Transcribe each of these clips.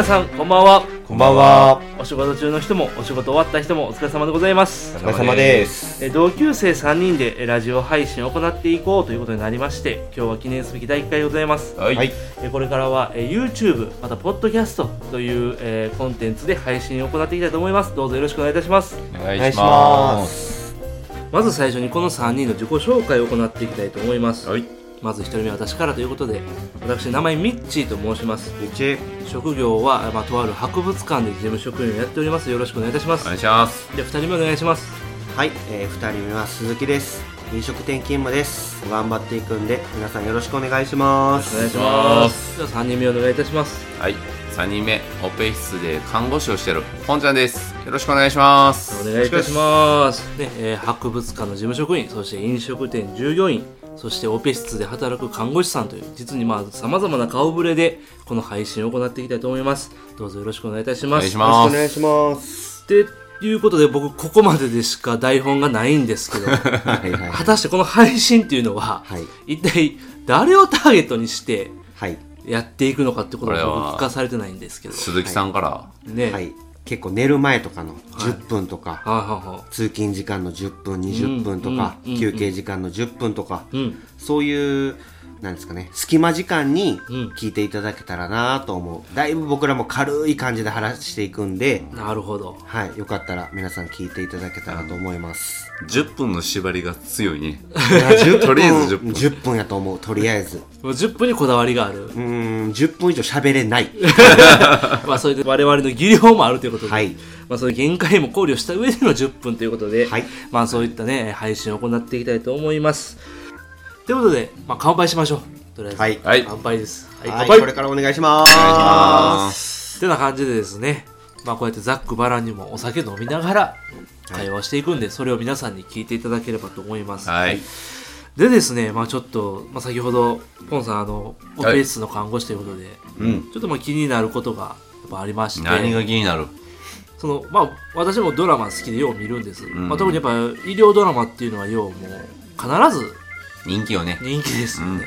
皆さんこんばんはこんばんは。お仕事中の人もお仕事終わった人もお疲れ様でございますお疲れ様です。え同級生3人でえラジオ配信を行っていこうということになりまして今日は記念すべき第1回でございますはい、はい。えこれからはえ YouTube またポッドキャストという、えーコンテンツで配信を行っていきたいと思いますどうぞよろしくお願いいたしますお願いしまます。まず最初にこの3人の自己紹介を行っていきたいと思います、はいまず1人目は私からということで私名前ミッチーと申しますみち。職業は、まあ、とある博物館で事務職員をやっております。よろしくお願いいたします。お願いします。で2人目お願いします。はい、えー、2人目は鈴木です。飲食店勤務です。頑張っていくんで皆さんよろしくお願いします。お願いしお願いします。では3人目お願いいたします。はい3人目オペ室で看護師をしてるポンちゃんです。よろしくお願いします。お願いいたします。ね、えー博物館の事務職員そして飲食店従業員そしてオペ室で働く看護師さんという実にまあさまざまな顔ぶれでこの配信を行っていきたいと思います。どうぞよろしくお願いいたします。お願いしよろますしくお願いします。でいうことで僕ここまででしか台本がないんですけど はいはい。果たしてこの配信っていうのは、はい。一体誰をターゲットにしてはい。やっていくのかってことは僕聞かされてないんですけど。鈴木さんから、ね。はい結構寝る前とかの10分とか、はい通勤時間の10分20分とか、うんうん休憩時間の10分とか、いうん。そういうなんですかね隙間時間にうん。聞いていただけたらなと思う。だいぶ僕らも軽い感じで話していくんで。なるほど。はいよかったら皆さん聞いていただけたらと思います。10分の縛りが強いね。いや10分。とりあえず10分。10分やと思うとりあえず。もう10分にこだわりがある。うーん10分以上喋れない。まあそれで我々の技量もあるということで、はい。まあそういう限界も考慮した上での10分ということで、はい。まあそういったね配信を行っていきたいと思いますということで、まあ、乾杯しましょう。とりあえず、はい。はい。乾杯です。はい。はい乾杯。これからお願いします。お願いしますてな感じでですね、まあ、こうやってざっくばらんにもお酒飲みながら会話していくんで、それを皆さんに聞いていただければと思います。はい。でですね、まあ、ちょっと、まあ、先ほどポンさんあのオはい。ペ室の看護師ということで、うん。ちょっとまあ気になることがやっぱありまして。何が気になる？その、まあ、私もドラマ好きでよう見るんです、ん。まあ、特にやっぱ医療ドラマっていうのはようもう必ず人気よね。人気ですよね、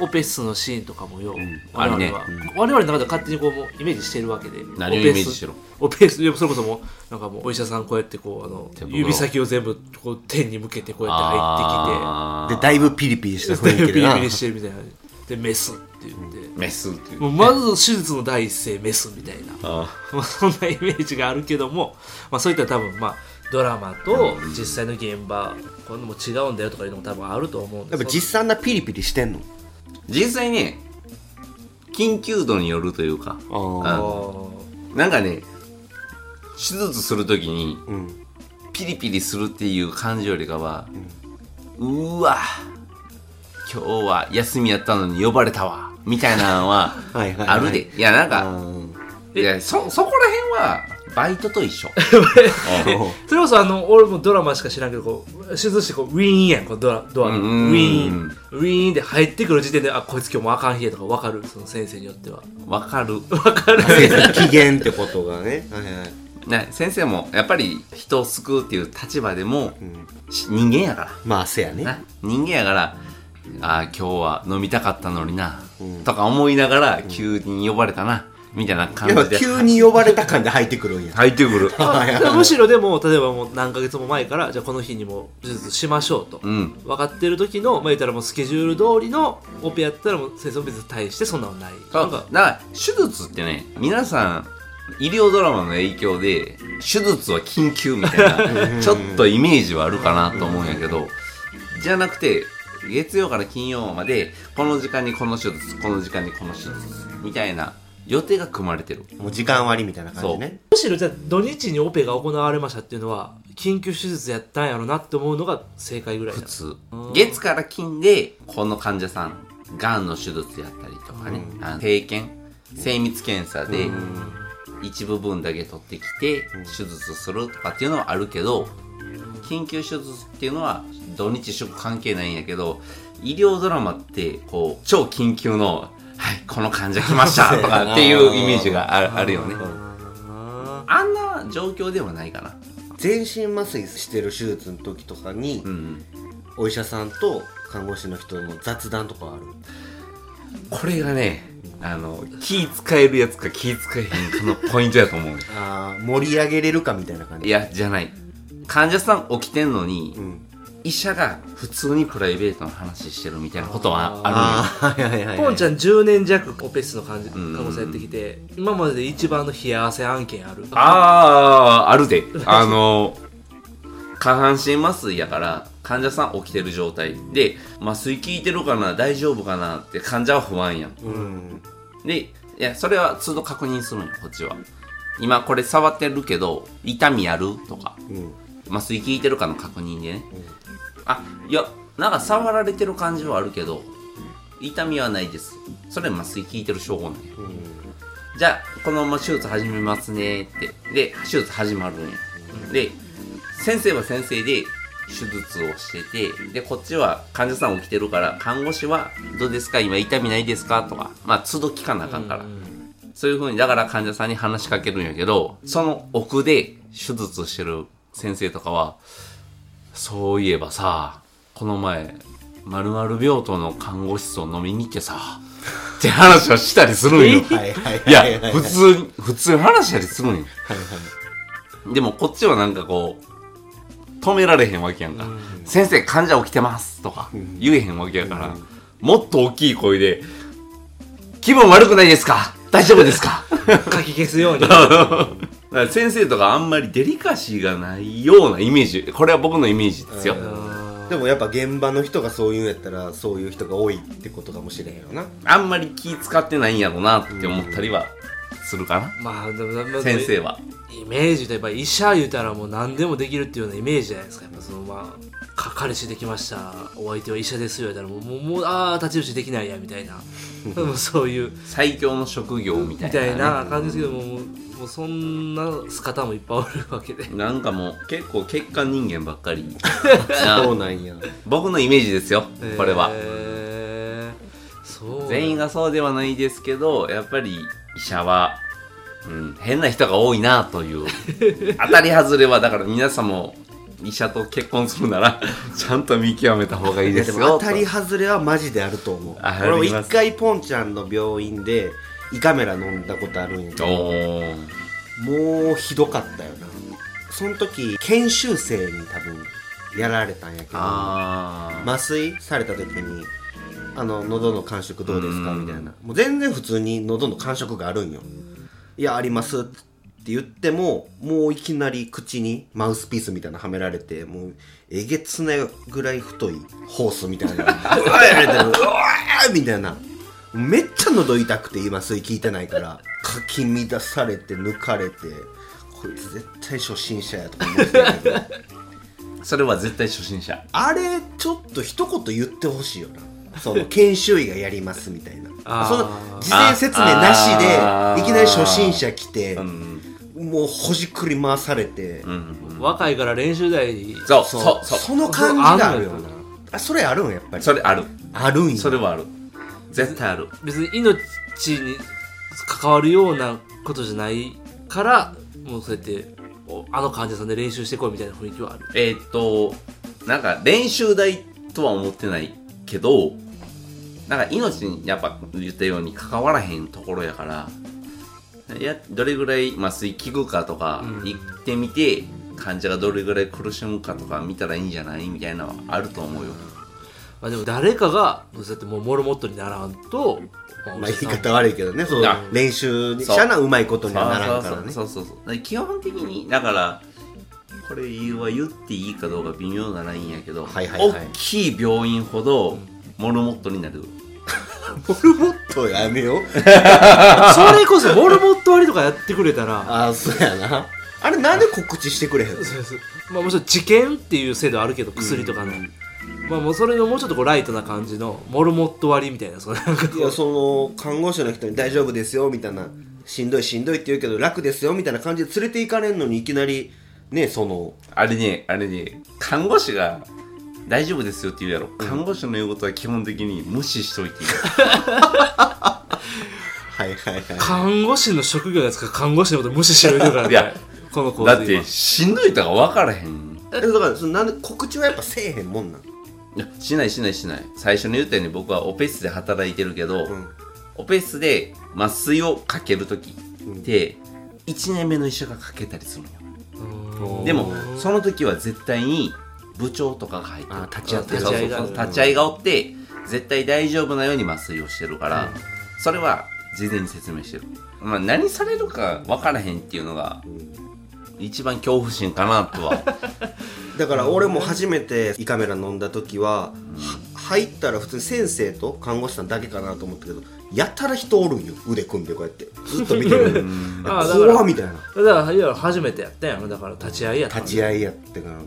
オペ室のシーンとかもよう、我々は、ある我々の中で勝手にこうもうイメージしてるわけで。何をイメージしてるオペ室それこそもうなんかもうお医者さんこうやってこうあの指先を全部こう天に向けてこうやって入あーでだいぶピリピリしてきて雰囲気でな。ピリピリしてるみたいな。でメスって言って。メスっていう。もうまず手術の第一声メスみたいな。あまあそんなイメージがあるけども、まあ、そういった多分まあドラマと実際の現場こういうのも違うんだよとかいうのも多分あると思うんですやっぱ実際あんなピリピリしてんの？実際ね緊急度によるというかあなんかね手術するときにうん。ピリピリするっていう感じよりかは、うわ今日は休みやったのに呼ばれたわみたいなのは はいはいはい。あるで。いやなんあかー。いやそそこら辺はバイトと一緒。それこそあの俺もドラマしか知らんけどこう手術してこうウィーンやんこうドラドアのウうん。うんうんィーン。ウィーンで入ってくる時点であこいつ今日もあかん日やとか分かる？その先生によっては。わかる。分かる。先生機嫌ってことがね。はいはい。ね先生もやっぱり人を救うっていう立場でも、ん。し人間やから。まあせやね。な。人間やからああ今日は飲みたかったのにな、うん。とか思いながら急に呼ばれたな、みたいな感じで。急に呼ばれた感で入ってくるんや。入ってくる。むしろでも例えばもう何ヶ月も前からじゃあこの日にも手術しましょうと、うん。分かってる時の、まあ、言ったらもうスケジュール通りのオペやったらもう先生も別に対してそんなのない。そうだなんかから手術ってね皆さん医療ドラマの影響で手術は緊急みたいな ちょっとイメージはあるかなと思うんやけどじゃなくて月曜から金曜までこの時間にこの手術この時間にこの手術みたいな予定が組まれてる。もう時間割みたいな感じね。むしろじゃあ土日にオペが行われましたっていうのは緊急手術やったんやろなって思うのが正解ぐらいだ。普通。うん。月から金でこの患者さんがんの手術やったりとかね、あの定検精密検査で一部分だけ取ってきて手術するとかっていうのはあるけど緊急手術っていうのは土日祝関係ないんやけど医療ドラマってこう超緊急の「はいこの患者来ました」とかっていうイメージがあるあるよね。ああんな状況ではないかな。全身麻酔してる手術の時とかに、うんお医者さんと看護師の人の雑談とかある？これがねあの気使えるやつか気使えへんかのポイントやと思う。あー盛り上げれるかみたいな感じ？いやじゃない。患者さん起きてんのに、うん医者が普通にプライベートの話してるみたいなことはあるんよポンちゃん10年弱オペ室の感じん。看護師やってきて今までで一番の冷や汗案件ある。あああるで。あの 下半身麻酔やから患者さん起きてる状態。で麻酔効いてるかな大丈夫かなって患者は不安やん。うん。でいやそれは都度確認するんよこっちは。今これ触ってるけど痛みある？とか。うん麻酔効いてるかの確認でね、あいやなんか触られてる感じはあるけど痛みはないです。それ麻酔効いてる証拠なんや。じゃあこのまま手術始めますねって。で手術始まるんや。で先生は先生で手術をしててでこっちは患者さん起きてるから看護師は「どうですか？今痛みないですか?」とかまあ都度聞かなあかんから、そういうふうにだから患者さんに話しかけるんやけどその奥で手術してる先生とかはそういえばさこの前〇〇病棟の看護室を飲みに行ってさって話をしたりするんよ。はいや普通に普通に話したりするんよ。でもこっちはなんかこう止められへんわけやんか、先生患者起きてますとか言えへんわけやから、もっと大きい声で気分悪くないですか？大丈夫ですか？かき消すように。だ から先生とかあんまりデリカシーがないようなイメージ。これは僕のイメージですよ。でもやっぱ現場の人がそういうんやったらそういう人が多いってことかもしれんよな。あんまり気使ってないんやろうなって思ったりはするかな、まあでもでも先生は。イメージとやっぱ医者言うたらもう何でもできるっていうようなイメージじゃないですか。やっぱそのまあか彼氏できました。お相手は医者ですよ言うたらもうもうもうああ太刀打ちできないやみたいな そういう。最強の職業みたいな,、みたいな感じですけどももうそんな方もいっぱいおるわけで。なんかもう結構欠陥人間ばっかりな。そうなんや。僕のイメージですよこれは、へー全員がそうではないですけどやっぱり医者は、うん、変な人が多いなという。当たり外れはだから皆さんも医者と結婚するなら ちゃんと見極めた方がいいですよでも当たり外れはマジであると思う。あ俺も一回ポンちゃんの病院で胃カメラ飲んだことあるんやけとどもうひどかったよな。その時研修生に多分やられたんやけど麻酔された時に「あの喉の感触どうですか?」うん。みたいな。もう全然普通に喉の感触があるんよ「いやあります」って言ってももういきなり口にマウスピースみたいなのはめられてもうえげつないぐらい太いホースみたいな。うわやられてるうわーみたいな。めっちゃ喉痛くて今麻酔効いてないからかき乱されて抜かれてこいつ絶対初心者やとか思ってたけど。それは絶対初心者。あれちょっと一言言ってほしいよな。その研修医がやりますみたいな。その事前説明なしでいきなり初心者来てうんもうほじくり回されて、うん。若いから練習台に。そうそそううそう。その感じがあるよな。あそれあるんやっぱり。それある。あるんや。それはある。絶対ある。別に命に関わるようなことじゃないからもうそうやっておあの患者さんで練習してこいみたいな雰囲気はある。えーっとなんか練習台とは思ってないけどなんか命にやっぱ言ったように関わらへんところやからいやどれぐらい麻酔効くかとかうん。行ってみて、患者がどれぐらい苦しむかとか見たらいいんじゃないみたいなのはあると思うよ。まあでも誰かがそうやってもうモルモットにならんと、まあまあ言い方悪いけどねそう練習そう者なうまいことにはならんからね。そうそうそう基本的にだからこれは言っていいかどうか微妙なラインやけど、はいはいはい大きい病院ほどモルモットになるモルモットやめよう。それこそモルモット割りとかやってくれたら。ああそうやな。あれなんで告知してくれへんの？そうそう。まあもちろん治験っていう制度あるけど薬とかの、まあもうそれのもうちょっとこうライトな感じのモルモット割りみたいなそのいやその看護師の人に大丈夫ですよみたいな。しんどいしんどいって言うけど楽ですよみたいな感じで連れて行かれんのにいきなりねその。あれねあれね。看護師が大丈夫ですよって言うやろ、看護師の言うことは基本的に無視しといていい。はいはいはい。看護師の職業ですから看護師のこと無視してるからねいやこの構だってしんどいとか分からへん。えだからそのなんで告知はやっぱせえへんもんなんいやしないしないしない。最初に言ったように僕はオペ室で働いてるけど、ん。オペ室で麻酔をかける時って1年目の医者がかけたりするのよ。でもその時は絶対に部長とかが入ってる。あ立ち会いが。そう立ち会いがおって絶対大丈夫なように麻酔をしてるから、それは事前に説明してる、まあ、何されるか分からへんっていうのが一番恐怖心かなとは。だから俺も初めて胃カメラ飲んだ時は、は入ったら普通に先生と看護師さんだけかなと思ったけどやたら人おるんよ腕組んでこうやって。ずっと見てる。ああだから怖っみたいな。だからいや初めてやったんやろ。だから立ち会いやったん立ち会いやってから。な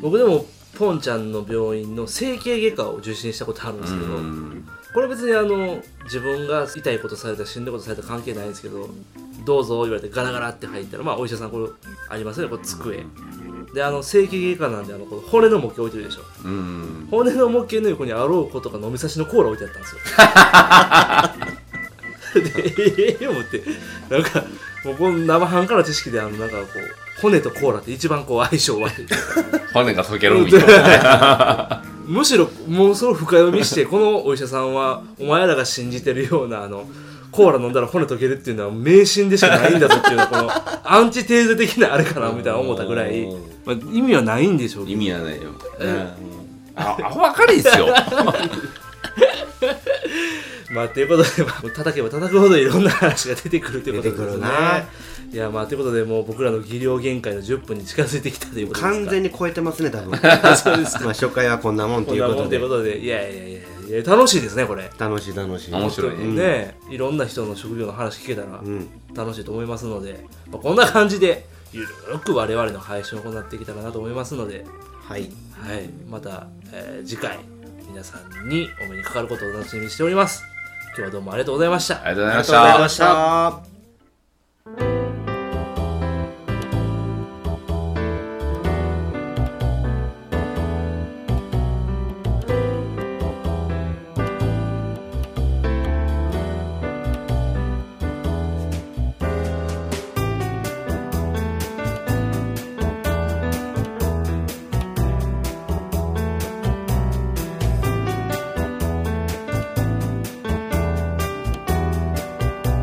僕でもポンちゃんの病院の整形外科を受診したことあるんですけど、これ別にあの自分が痛いことされたしんどいことされた関係ないんですけどどうぞ言われてガラガラって入ったらまあお医者さんこれありますよねこれ机。であの整形外科なんであの骨の模型置いてるでしょ。うん。骨の模型の横にあろうことか飲み差しのコーラ置いてあったんですよ。でええ思ってなんかもうこの生半可な知識であのなんかこう骨とコーラって一番こう相性悪い。骨が溶けるみたいな むしろもうその深読みしてこのお医者さんはお前らが信じてるようなあのコーラ飲んだら骨溶けるっていうのは迷信でしかないんだぞっていうのはこの アンチテーゼ的なあれかなみたいな思ったぐらい、まあ、意味はないんでしょうけ意ど味はないよ、あアホばかりですよ。まあということで、まあ、叩けば叩くほどいろんな話が出てくるということです出てくるねないやまあということでもう僕らの技量限界の10分に近づいてきたということですか。完全に超えてますね多分。そうですまあ初回はこんなもんとこんなもんといいうことで。うことでいやいやいやいや。楽しいですねこれ。楽しい楽しい。面白い。ねねいろんな人の職業の話聞けたらうん。楽しいと思いますので、まあ、こんな感じでゆるーく我々の配信を行っていけたらなと思いますので、はい。はい、また、えー次回皆さんにお目にかかることを楽しみにしております。今日はどうもありがとうございました。ありがとうございました